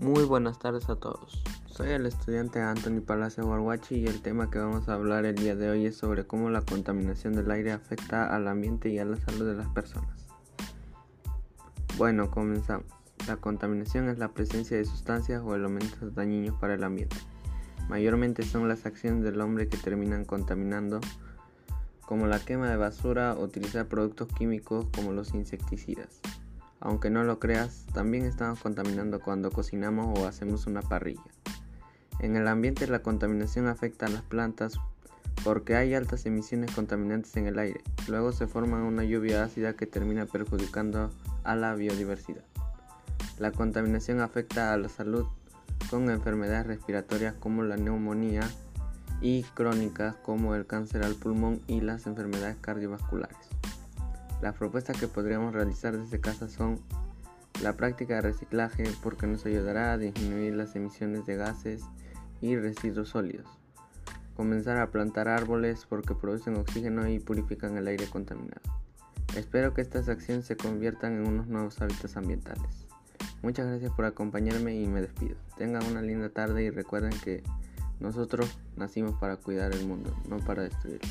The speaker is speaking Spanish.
Muy buenas tardes a todos. Soy el estudiante Anthony Palacio Warwachi y el tema que vamos a hablar el día de hoy es sobre cómo la contaminación del aire afecta al ambiente y a la salud de las personas. Bueno, comenzamos. La contaminación es la presencia de sustancias o elementos dañinos para el ambiente. Mayormente son las acciones del hombre que terminan contaminando, como la quema de basura o utilizar productos químicos como los insecticidas. Aunque no lo creas, también estamos contaminando cuando cocinamos o hacemos una parrilla. En el ambiente la contaminación afecta a las plantas porque hay altas emisiones contaminantes en el aire. Luego se forma una lluvia ácida que termina perjudicando a la biodiversidad. La contaminación afecta a la salud con enfermedades respiratorias como la neumonía y crónicas como el cáncer al pulmón y las enfermedades cardiovasculares. Las propuestas que podríamos realizar desde casa son la práctica de reciclaje porque nos ayudará a disminuir las emisiones de gases y residuos sólidos. Comenzar a plantar árboles porque producen oxígeno y purifican el aire contaminado. Espero que estas acciones se conviertan en unos nuevos hábitos ambientales. Muchas gracias por acompañarme y me despido. Tengan una linda tarde y recuerden que nosotros nacimos para cuidar el mundo, no para destruirlo.